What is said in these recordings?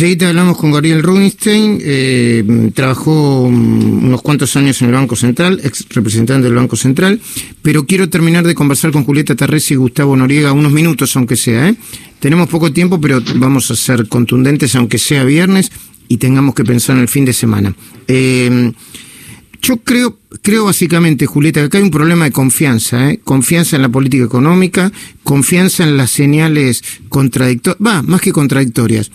Enseguida hablamos con Gabriel Rubinstein, eh, trabajó mm, unos cuantos años en el Banco Central, ex representante del Banco Central, pero quiero terminar de conversar con Julieta Tarresi y Gustavo Noriega unos minutos, aunque sea. ¿eh? Tenemos poco tiempo, pero vamos a ser contundentes, aunque sea viernes y tengamos que pensar en el fin de semana. Eh, yo creo, creo básicamente, Julieta, que acá hay un problema de confianza, ¿eh? confianza en la política económica, confianza en las señales contradictorias, va, más que contradictorias.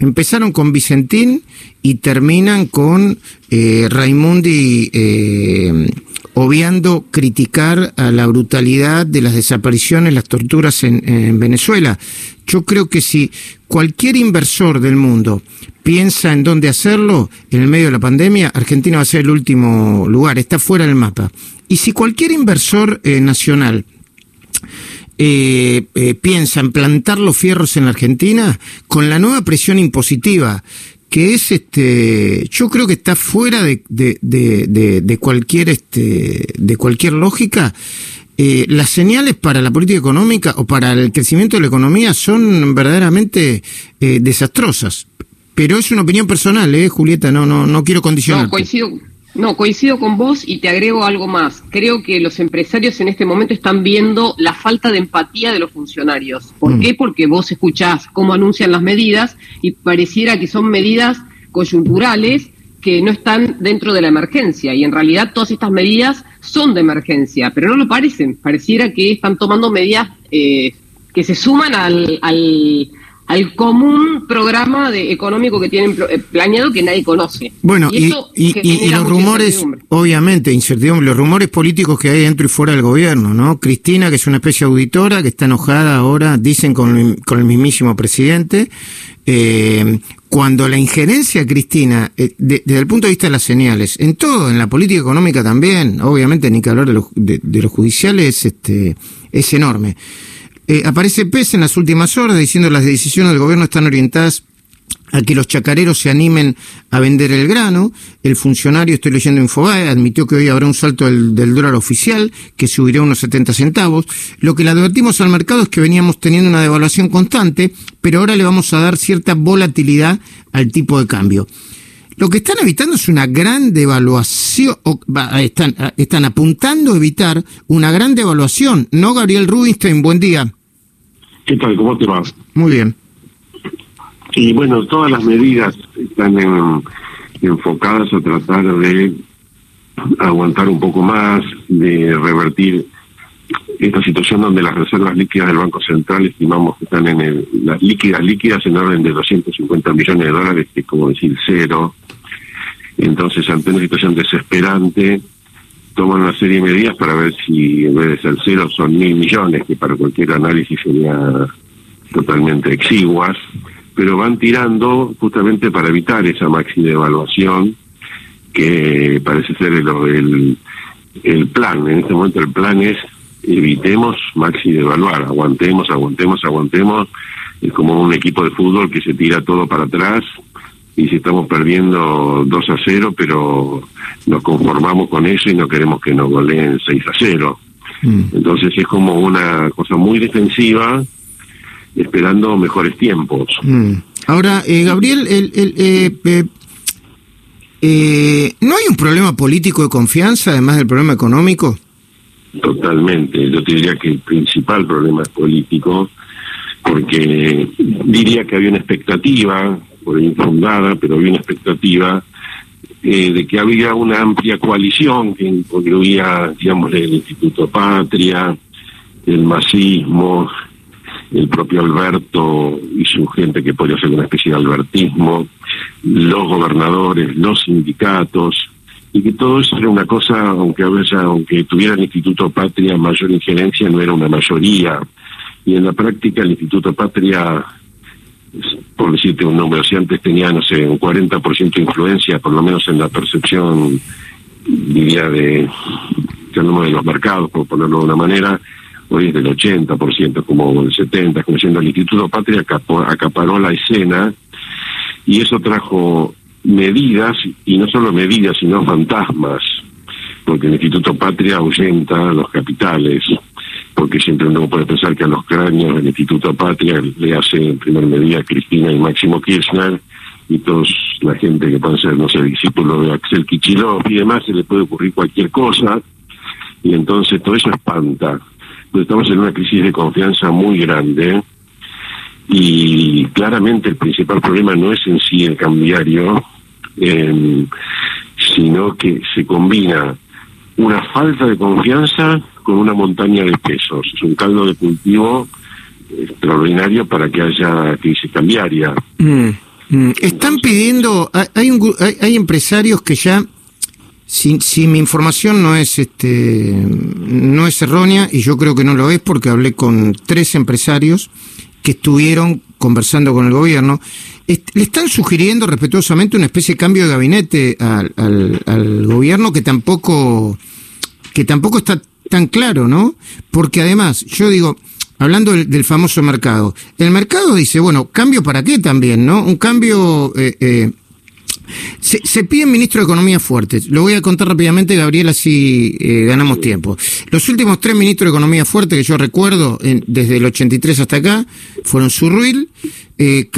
Empezaron con Vicentín y terminan con eh, Raimundi eh, obviando criticar a la brutalidad de las desapariciones, las torturas en, en Venezuela. Yo creo que si cualquier inversor del mundo piensa en dónde hacerlo en el medio de la pandemia, Argentina va a ser el último lugar, está fuera del mapa. Y si cualquier inversor eh, nacional eh, eh, piensa en plantar los fierros en la Argentina, con la nueva presión impositiva, que es este, yo creo que está fuera de, de, de, de cualquier este, de cualquier lógica. Eh, las señales para la política económica o para el crecimiento de la economía son verdaderamente eh, desastrosas. Pero es una opinión personal, ¿eh, Julieta? No, no, no quiero condicionar. No, coincido, no, coincido con vos y te agrego algo más. Creo que los empresarios en este momento están viendo la falta de empatía de los funcionarios. ¿Por mm. qué? Porque vos escuchás cómo anuncian las medidas y pareciera que son medidas coyunturales que no están dentro de la emergencia y en realidad todas estas medidas son de emergencia, pero no lo parecen. Pareciera que están tomando medidas eh, que se suman al, al, al común programa de, económico que tienen eh, planeado que nadie conoce. Bueno, y, y, los rumores, obviamente, incertidumbre, los rumores políticos que hay dentro y fuera del gobierno, ¿no? Cristina, que es una especie de auditora, que está enojada ahora, dicen con, con el mismísimo presidente. Eh, cuando la injerencia, Cristina, eh, desde el punto de vista de las señales, en todo, en la política económica también, obviamente ni que hablar de los, de, los judiciales, este, es enorme. Eh, aparece PES en las últimas horas diciendo las decisiones del gobierno están orientadas a que los chacareros se animen a vender el grano. El funcionario, estoy leyendo Infobae, admitió que hoy habrá un salto del, dólar oficial, que subirá unos 70 centavos. Lo que le advertimos al mercado es que veníamos teniendo una devaluación constante, pero ahora le vamos a dar cierta volatilidad al tipo de cambio. Lo que están evitando es una gran devaluación, están, están apuntando a evitar una gran devaluación. ¿No, Gabriel Rubinstein? Buen día. ¿Qué tal? ¿Cómo te va? Muy bien. Y bueno, todas las medidas están enfocadas a tratar de aguantar un poco más, de revertir esta situación donde las reservas líquidas del Banco Central estimamos que están en el, las líquidas líquidas en orden de 250 millones de dólares, que es como decir cero. Entonces, ante una situación desesperante, toman una serie de medidas para ver si en vez de ser cero son mil millones, que para cualquier análisis sería totalmente exiguas pero van tirando justamente para evitar esa máxima devaluación que parece ser el, el, plan. En este momento el plan es evitemos maxi devaluar, aguantemos, aguantemos, aguantemos. Es como un equipo de fútbol que se tira todo para atrás y si estamos perdiendo 2 a 0, pero nos conformamos con eso y no queremos que nos goleen 6 a 0. Mm. Entonces es como una cosa muy defensiva esperando mejores tiempos. Mm. Ahora, eh, Gabriel, el, el, eh, eh, eh, ¿no hay un problema político de confianza además del problema económico? Totalmente. Yo te diría que el principal problema es político, porque diría que había una expectativa, por infundada, pero había una expectativa eh, de que había una amplia coalición que incluía, digamos, el Instituto Patria, el masismo, el propio Alberto y su gente que podría ser una especie de albertismo, los gobernadores, los sindicatos, y que todo eso era una cosa, aunque a veces, aunque tuviera el Instituto Patria mayor injerencia, no era una mayoría. Y en la práctica el Instituto Patria, por decirte un número, si antes tenía, no sé, un 40% de influencia, por lo menos en la percepción, diría, de, de los mercados, por ponerlo de una manera, hoy es del 80%, como el 70%, como siendo el Instituto Patria acaparó la escena y eso trajo medidas, y no solo medidas, sino fantasmas, porque el Instituto Patria ahuyenta los capitales, porque siempre uno puede pensar que a los cráneos del Instituto Patria le hace en primer medida Cristina y Máximo Kirchner y toda la gente que puede ser, no sé, discípulo de Axel Kichilov y demás, se le puede ocurrir cualquier cosa y entonces todo eso espanta. estamos en una crisis de confianza muy grande y claramente el principal problema no es en sí el cambiario, sino que se combina una falta de confianza con una montaña de pesos. Es un caldo de cultivo extraordinario para que haya crisis cambiaria. Mm, mm. Están pidiendo, hay, un, hay, empresarios que ya, si, si, mi información no es este no es errónea y yo creo que no lo es porque hablé con tres empresarios que estuvieron conversando con el gobierno, le están sugiriendo respetuosamente una especie de cambio de gabinete al, al gobierno que tampoco que tampoco está tan claro, ¿no? Porque además, yo digo, hablando del, famoso mercado, el mercado dice, bueno, cambio para qué también, ¿no? Un cambio... Eh, eh, se, se, pide ministro de Economía fuerte. Lo voy a contar rápidamente, Gabriel, así eh, ganamos tiempo. Los últimos tres ministros de Economía fuerte que yo recuerdo, desde el 83 hasta acá, fueron Surruil, eh,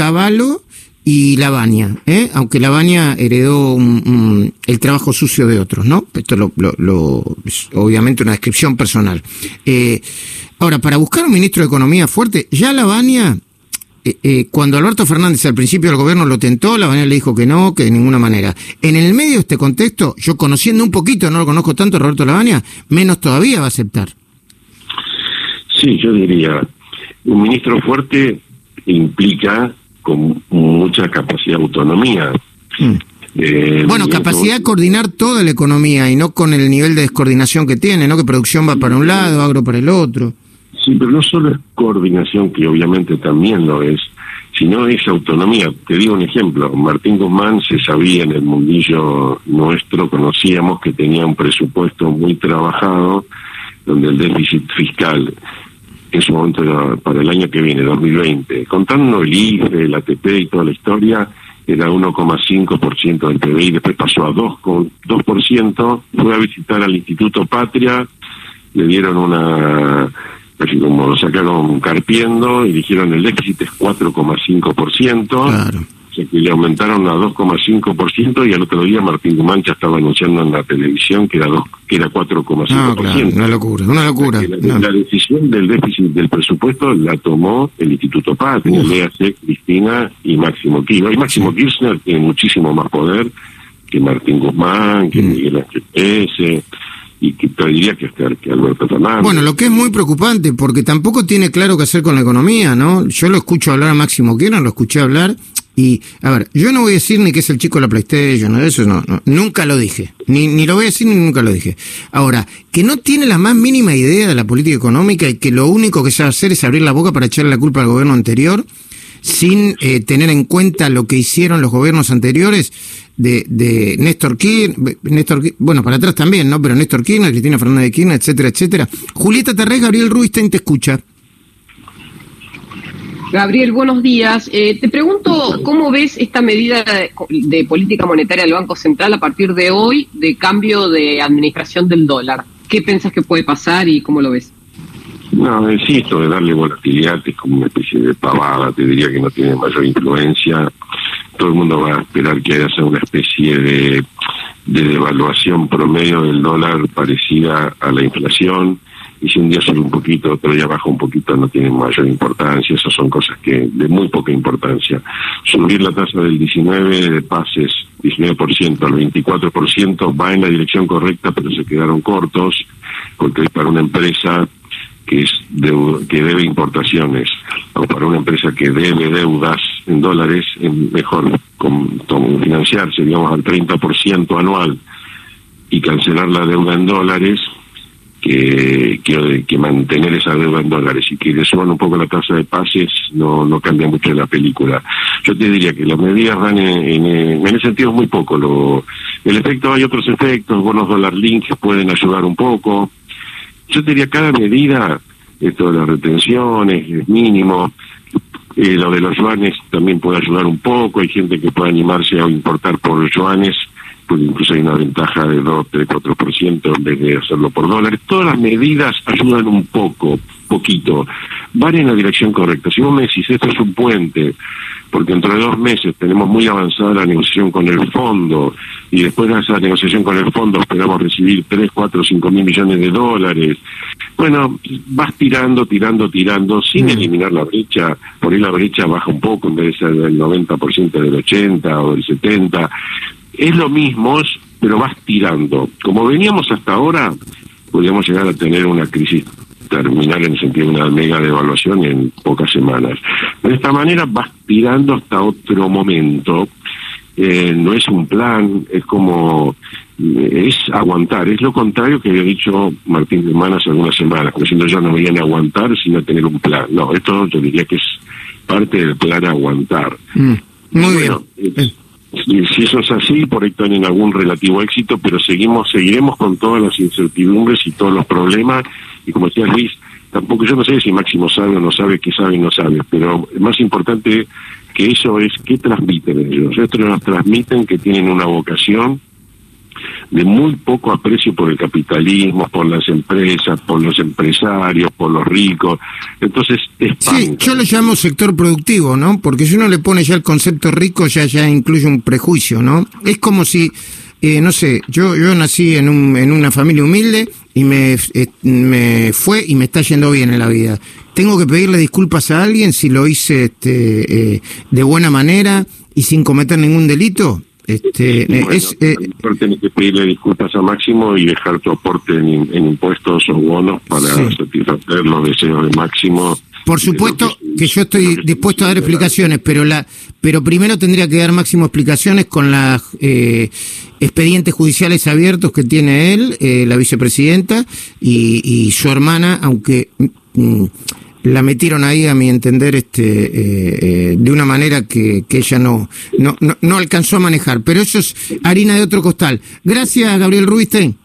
y Lavania, ¿eh? aunque Lavania heredó el trabajo sucio de otros, ¿no? Esto lo, es obviamente una descripción personal. Eh, ahora, para buscar un ministro de Economía fuerte, ya Lavania, eh, eh, cuando Alberto Fernández al principio del gobierno lo tentó, Lavania le dijo que no, que de ninguna manera. En el medio de este contexto, yo conociendo un poquito, no lo conozco tanto, Roberto Lavania, menos todavía va a aceptar. Sí, yo diría, un ministro fuerte implica con mucha capacidad de autonomía. Mm. Eh, bueno, capacidad de coordinar toda la economía y no con el nivel de descoordinación que tiene, ¿no? Que producción va para un lado, agro para el otro. Sí, pero no solo es coordinación, que obviamente también lo es, sino es autonomía. Te digo un ejemplo, Martín Guzmán se sabía en el mundillo nuestro, conocíamos que tenía un presupuesto muy trabajado, donde el déficit fiscal en su momento para el año que viene, 2020, contando el IFE, el ATP y toda la historia, era 1,5% del PBI, después pasó a 2,2%, fue a visitar al Instituto Patria, le dieron una, así como lo sacaron carpiendo y dijeron el déficit es 4,5%. Claro que le aumentaron a 2,5% y al otro día Martín Guzmán ya estaba anunciando en la televisión que era dos, que era 4,5%. No, claro, una locura, una locura. La, decisión del déficit del presupuesto la tomó el Instituto Paz, le hace Cristina y Máximo Kirchner. Y Máximo Kirchner tiene muchísimo más poder que Martín Guzmán, que mm. Miguel Ángel y que te diría que, que Alberto Fernández. Bueno, lo que es muy preocupante, porque tampoco tiene claro qué hacer con la economía, ¿no? Yo lo escucho hablar a Máximo Kirchner, lo escuché hablar, y, a ver, yo no voy a decir ni que es el chico de la PlayStation, eso no, nunca lo dije. Ni, ni lo voy a decir ni nunca lo dije. Ahora, que no tiene la más mínima idea de la política económica y que lo único que sabe hacer es abrir la boca para echarle la culpa al gobierno anterior, sin eh, tener en cuenta lo que hicieron los gobiernos anteriores de, de Néstor Kirchner, Néstor, bueno, para atrás también, ¿no? Pero Néstor Kirchner, Cristina Fernández de Kirchner, etcétera, etcétera. Julieta Terrés, Gabriel Ruiz, te escucha. Gabriel, buenos días. Eh, te pregunto, ¿cómo ves esta medida de, política monetaria del Banco Central a partir de hoy de cambio de administración del dólar? ¿Qué pensás que puede pasar y cómo lo ves? No, insisto, de darle volatilidad es como una especie de pavada, te diría que no tiene mayor influencia. Todo el mundo va a esperar que haya una especie de, de devaluación promedio del dólar parecida a la inflación y si un día sube un poquito, otro día baja un poquito, no tiene mayor importancia, esas son cosas que de muy poca importancia. Subir la tasa del 19 de pases, 19% al 24%, va en la dirección correcta, pero se quedaron cortos, porque para una empresa que es que debe importaciones o para una empresa que debe deudas en dólares, es mejor con, financiarse, digamos, al 30% anual y cancelar la deuda en dólares que, que, mantener esa deuda en dólares y que le suban un poco la tasa de pases no, no cambia mucho la película. Yo te diría que las medidas van en, en, ese sentido muy poco. Lo, el efecto, hay otros efectos, bonos dólar links pueden ayudar un poco. Yo te diría cada medida, esto de las retenciones es mínimo, eh, lo de los yuanes también puede ayudar un poco, hay gente que puede animarse a importar por yuanes porque incluso hay una ventaja de 2, 3, 4% en vez de hacerlo por dólares. Todas las medidas ayudan un poco, poquito, van en la dirección correcta. Si vos me decís, esto es un puente, porque dentro de dos meses tenemos muy avanzada la negociación con el fondo, y después de esa negociación con el fondo esperamos recibir 3, 4, 5 mil millones de dólares. Bueno, vas tirando, tirando, tirando, sin eliminar la brecha, por ahí la brecha baja un poco, en vez de ser del 90% del 80 o del 70, es lo mismo, pero vas tirando. Como veníamos hasta ahora, podríamos llegar a tener una crisis terminal en el sentido de una mega devaluación en pocas semanas. De esta manera vas tirando hasta otro momento. Eh, no es un plan, es como eh, es aguantar, es lo contrario que había dicho Martín Hermana hace algunas semanas, diciendo ya no viene a aguantar sino tener un plan. No, esto yo diría que es parte del plan aguantar. Mm, muy bien si eso es así, por ahí tienen algún relativo éxito, pero seguimos, seguiremos con todas las incertidumbres y todos los problemas. Y como decía Luis, tampoco yo no sé si Máximo sabe o no sabe, qué sabe y no sabe, pero más importante que eso es qué transmiten ellos. Ellos nos transmiten que tienen una vocación de muy poco aprecio por el capitalismo, por las empresas, por los empresarios, por los ricos. Entonces, es Sí, yo lo llamo sector productivo, ¿no? Porque si uno le pone ya el concepto rico, ya, ya incluye un prejuicio, ¿no? Es como si, eh, no sé, yo, yo nací en, un, en una familia humilde y me, eh, me fue y me está yendo bien en la vida. Tengo que pedirle disculpas a alguien si lo hice este, eh, de buena manera y sin cometer ningún delito. Este, bueno, es, eh, tenés que pedirle disculpas a Máximo y dejar tu aporte en, impuestos o bonos para satisfacer los deseos de Máximo. Por supuesto que, yo estoy dispuesto a dar explicaciones, pero la, pero primero tendría que dar Máximo explicaciones con las eh, expedientes judiciales abiertos que tiene él, eh, la vicepresidenta y, y, su hermana, aunque mm, la metieron ahí, a mi entender, este, eh, eh, de una manera que, que ella no, no, no, no, alcanzó a manejar. Pero eso es harina de otro costal. Gracias, Gabriel Rubinstein.